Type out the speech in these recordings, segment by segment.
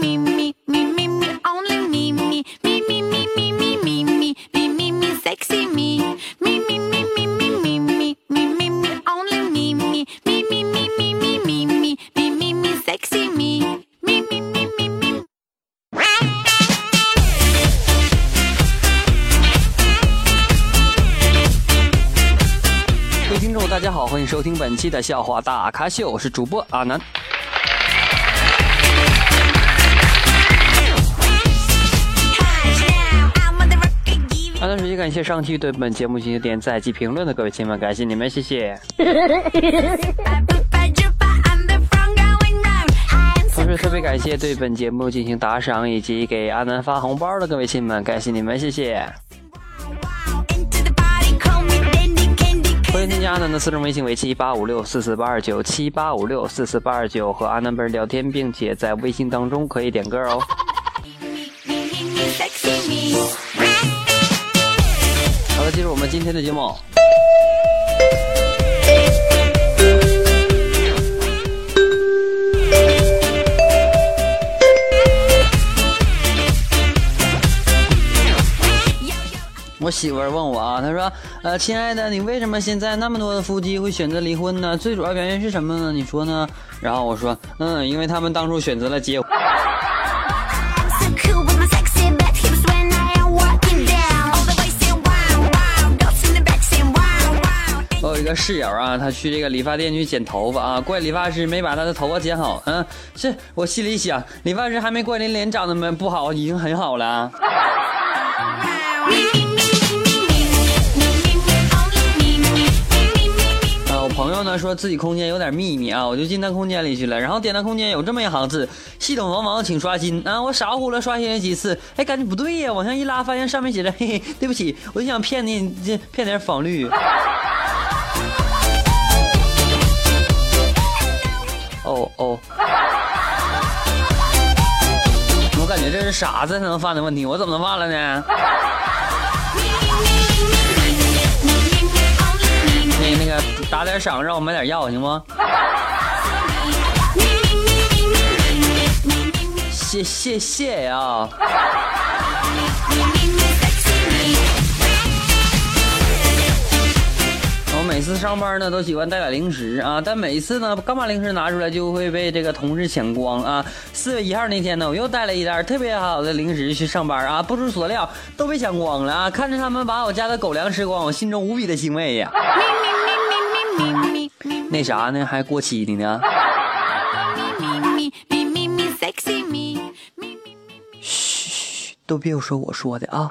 嘿，听众大家好，欢迎收听本期的笑话大咖秀，我是主播阿南。感谢上期对本节目进行点赞及评论的各位亲们，感谢你们，谢谢。同时特别感谢对本节目进行打赏以及给阿南发红包的各位亲们，感谢你们，谢谢。欢迎添加阿南的私人微信为七八五六四四八二九七八五六四四八二九和阿南本人聊天，并且在微信当中可以点歌哦。今天的节目。我媳妇问我啊，她说：“呃，亲爱的，你为什么现在那么多的夫妻会选择离婚呢？最主要原因是什么呢？你说呢？”然后我说：“嗯，因为他们当初选择了结婚。”个室友啊，他去这个理发店去剪头发啊，怪理发师没把他的头发剪好。嗯，是我心里想，理发师还没怪你脸长得没不好，已经很好了。啊，我朋友呢说自己空间有点秘密啊，我就进他空间里去了，然后点他空间有这么一行字：系统文盲，请刷新啊！我傻乎了刷新了几次，哎，感觉不对呀，往下一拉，发现上面写着嘿嘿，对不起，我就想骗你，这骗点仿绿。哦哦，我感觉这是傻子才能犯的问题，我怎么能犯了呢？那个打点赏，让我买点药，行吗？谢谢谢呀！每次上班呢，都喜欢带点零食啊，但每次呢，刚把零食拿出来，就会被这个同事抢光啊。四月一号那天呢，我又带了一袋特别好的零食去上班啊，不出所料，都被抢光了啊！看着他们把我家的狗粮吃光，我心中无比的欣慰呀。那啥呢？还过期的呢？嘘，都别说我说的啊。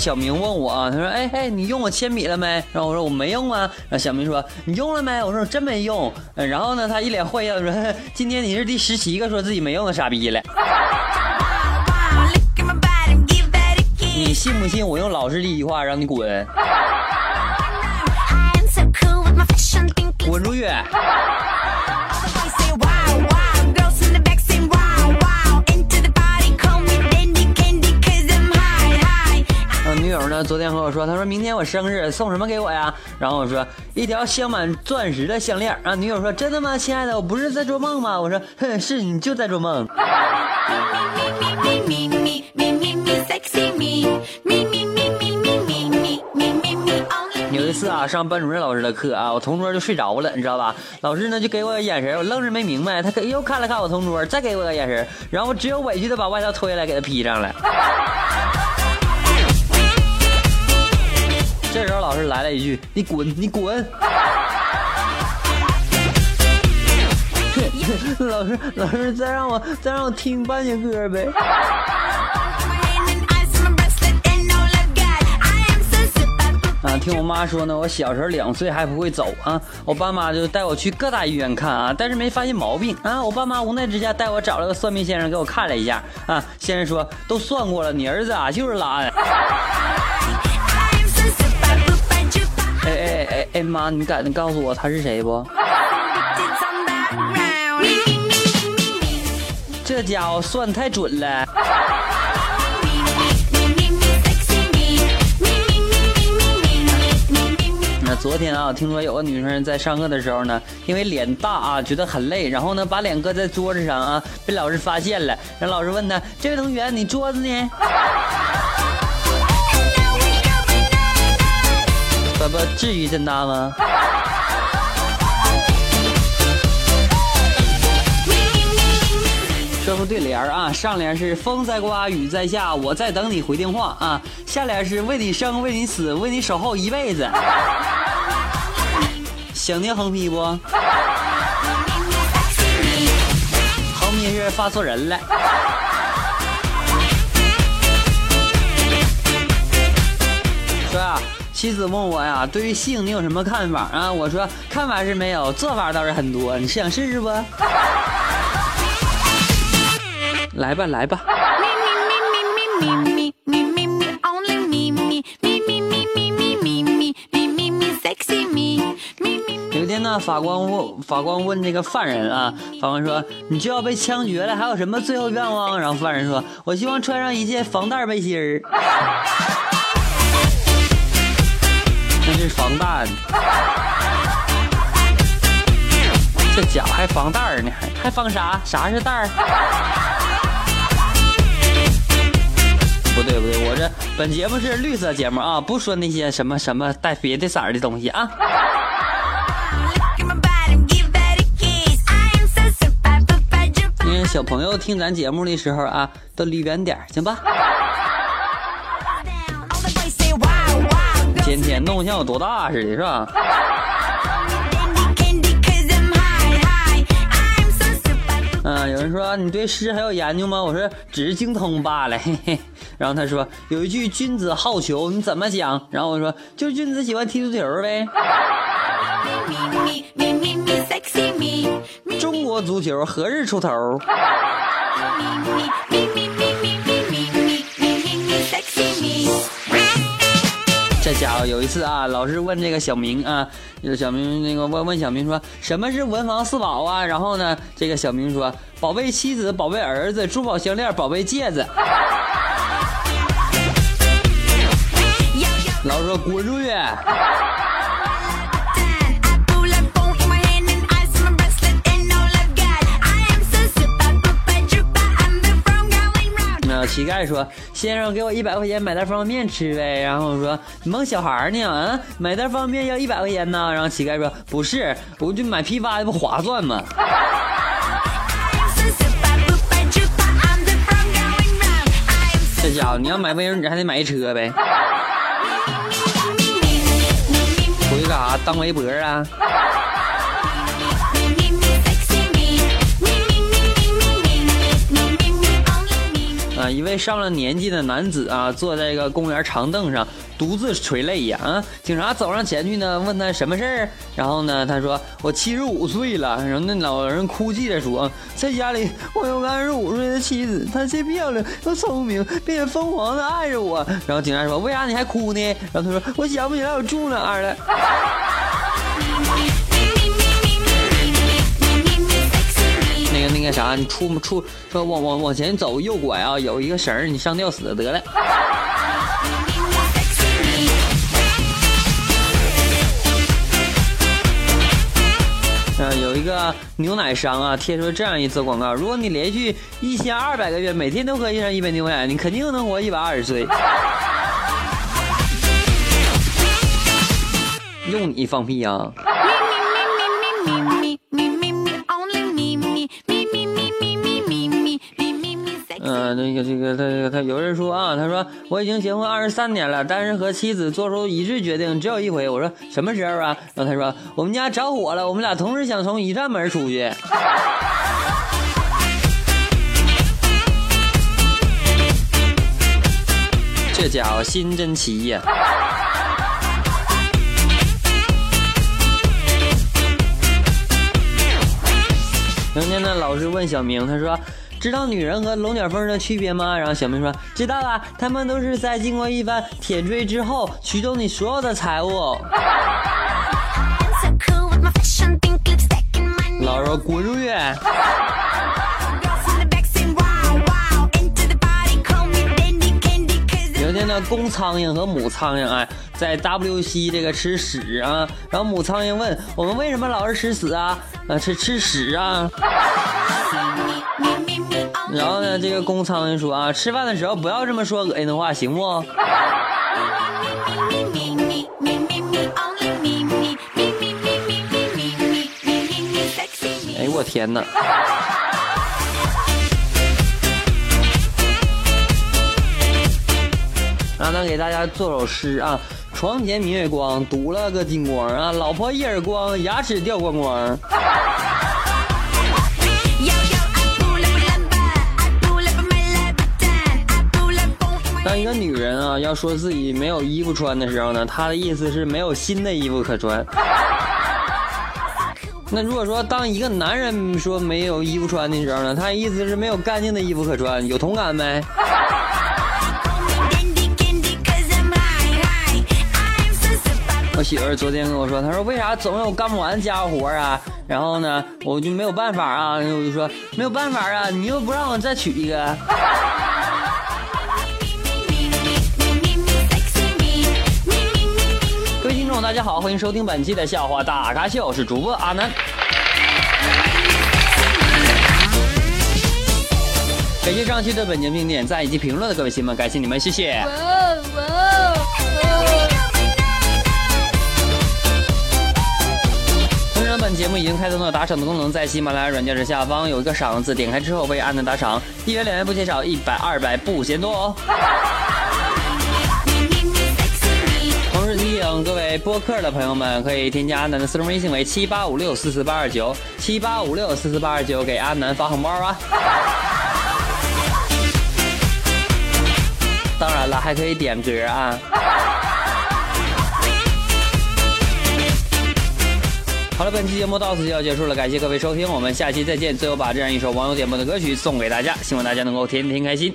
小明问我啊，他说：“哎哎，你用我铅笔了没？”然后我说：“我没用啊。”然后小明说：“你用了没？”我说：“真没用。”然后呢，他一脸坏笑说：“ 今天你是第十七个说自己没用的傻逼了。”你信不信我用老师的一句话让你滚？滚出去！昨天和我说，他说明天我生日，送什么给我呀？然后我说一条镶满钻石的项链。然后女友说真的吗？亲爱的，我不是在做梦吗？我说哼，是你就在做梦。有一次啊，上班主任老师的课啊，我同桌就睡着了，你知道吧？老师呢就给我个眼神，我愣是没明白，他又看了看我同桌，再给我个眼神，然后我只有委屈的把外套脱下来给他披上了。这时候老师来了一句：“你滚，你滚！” 老师，老师，再让我再让我听半截歌呗。啊，听我妈说呢，我小时候两岁还不会走啊，我爸妈就带我去各大医院看啊，但是没发现毛病啊。我爸妈无奈之下带我找了个算命先生给我看了一下啊，先生说都算过了，你儿子啊就是懒。哎哎哎哎妈，你敢告诉我他是谁不？这家伙算太准了。那昨天啊，听说有个女生在上课的时候呢，因为脸大啊，觉得很累，然后呢，把脸搁在桌子上啊，被老师发现了。然后老师问她：“这位同学，你桌子呢？”不不，至于这么大吗？说副对联啊，上联是风在刮，雨在下，我在等你回电话啊。下联是为你生，为你死，为你守候一辈子。想听横批不？横批是发错人了。妻子问我呀，对于性你有什么看法啊？我说看法是没有，做法倒是很多。你是想试试不？来吧，来吧。有一天呢，法官问法官问这个犯人啊，法官说：“你就要被枪决了，还有什么最后愿望？”然后犯人说：“我希望穿上一件防弹背心儿。” 防弹。这脚还防弹呢，还还防啥？啥是弹儿？不对不对，我这本节目是绿色节目啊，不说那些什么什么带别的色儿的东西啊。因为小朋友听咱节目的时候啊，都离远点行吧？天天弄像有多大似的，是吧？嗯，有人说你对诗还有研究吗？我说只是精通罢了。嘿嘿。然后他说有一句君子好逑，你怎么讲？然后我说就是君子喜欢踢足球呗。中国足球何日出头？这家伙有一次啊，老师问这个小明啊，就小明那个问问小明说什么是文房四宝啊？然后呢，这个小明说宝贝妻子，宝贝儿子，珠宝项链，宝贝戒指。老师说滚出去！乞丐说：“先生，给我一百块钱买袋方便面吃呗。”然后我说：“你蒙小孩呢？啊，买袋方便面要一百块钱呢？”然后乞丐说：“不是，我就买批发的不划算吗？”这家伙，你要买卫生纸还得买一车呗。回去干啥？当围脖啊？一位上了年纪的男子啊，坐在一个公园长凳上，独自垂泪呀！啊！警察走上前去呢，问他什么事儿？然后呢，他说：“我七十五岁了。”然后那老人哭泣着说：“在家里，我有个二十五岁的妻子，她既漂亮又聪明，并且疯狂的爱着我。”然后警察说：“为啥你还哭呢？”然后他说：“我想不起来我住哪儿了。”那个啥，你出出说往往往前走，右拐啊，有一个绳儿，你上吊死得了。嗯，有一个牛奶商啊，贴出这样一则广告：如果你连续一千二百个月每天都喝一上一杯牛奶，你肯定能活一百二十岁。用你放屁啊！嗯，那个这个他他有人说啊，他说我已经结婚二十三年了，但是和妻子做出一致决定只有一回。我说什么时候啊？然后他说我们家着火了，我们俩同时想从一扇门出去。这家伙心真齐呀！有天呢，老师问小明，他说：“知道女人和龙卷风的区别吗？然后小明说知道啊，他们都是在经过一番舔追之后，取走你所有的财物。老说滚出去。明天呢，公苍蝇和母苍蝇哎，在 WC 这个吃屎啊。然后母苍蝇问我们为什么老是吃屎啊？吃吃屎啊。然后呢，这个公苍蝇说啊，吃饭的时候不要这么说恶心的话，行不？哎呦我天哪！啊，那给大家做首诗啊：床前明月光，堵了个金光啊！老婆一耳光，牙齿掉光光。当一个女人啊，要说自己没有衣服穿的时候呢，她的意思是没有新的衣服可穿。那如果说当一个男人说没有衣服穿的时候呢，他意思是没有干净的衣服可穿，有同感没？我媳妇儿昨天跟我说，她说为啥总有干不完家务活啊？然后呢，我就没有办法啊，我就说没有办法啊，你又不让我再娶一个。大家好，欢迎收听本期的笑话大咖秀，我是主播阿南。感谢上期对本节目点赞以及评论的各位亲们，感谢你们，谢谢。同时，本节目已经开通了打赏的功能，在喜马拉雅软件的下方有一个赏字，点开之后为阿南打赏，一元两元不嫌少，一百二百不嫌多哦。请各位播客的朋友们，可以添加阿南的私人微信为七八五六四四八二九七八五六四四八二九，给阿南发红包啊！当然了，还可以点歌啊！好了，本期节目到此就要结束了，感谢各位收听，我们下期再见。最后把这样一首网友点播的歌曲送给大家，希望大家能够天天开心。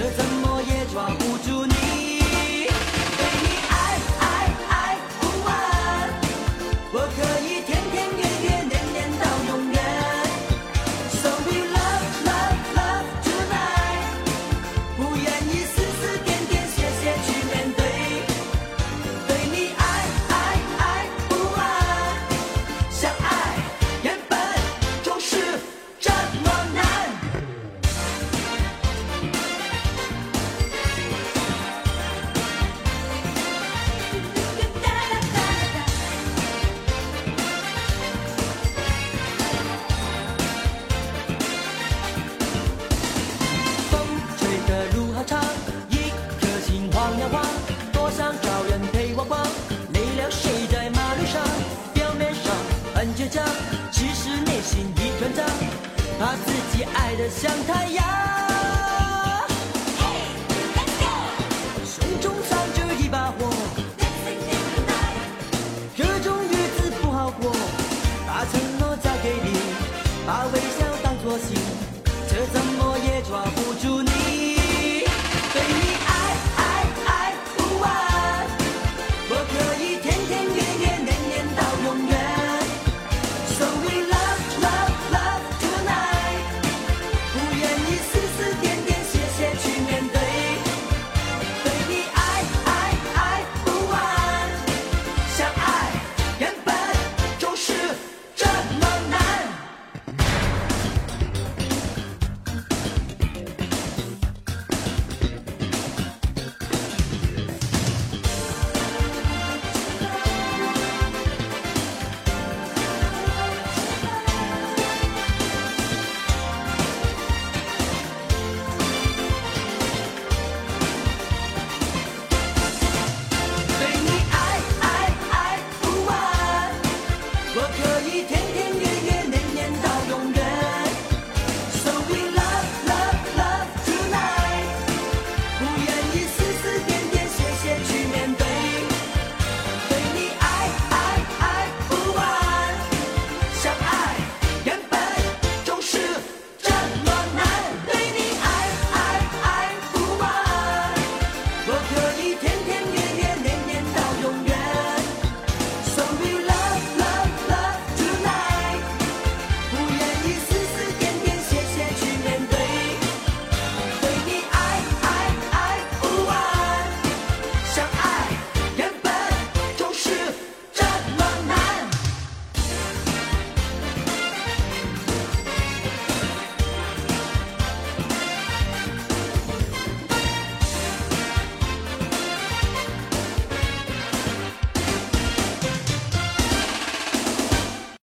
这怎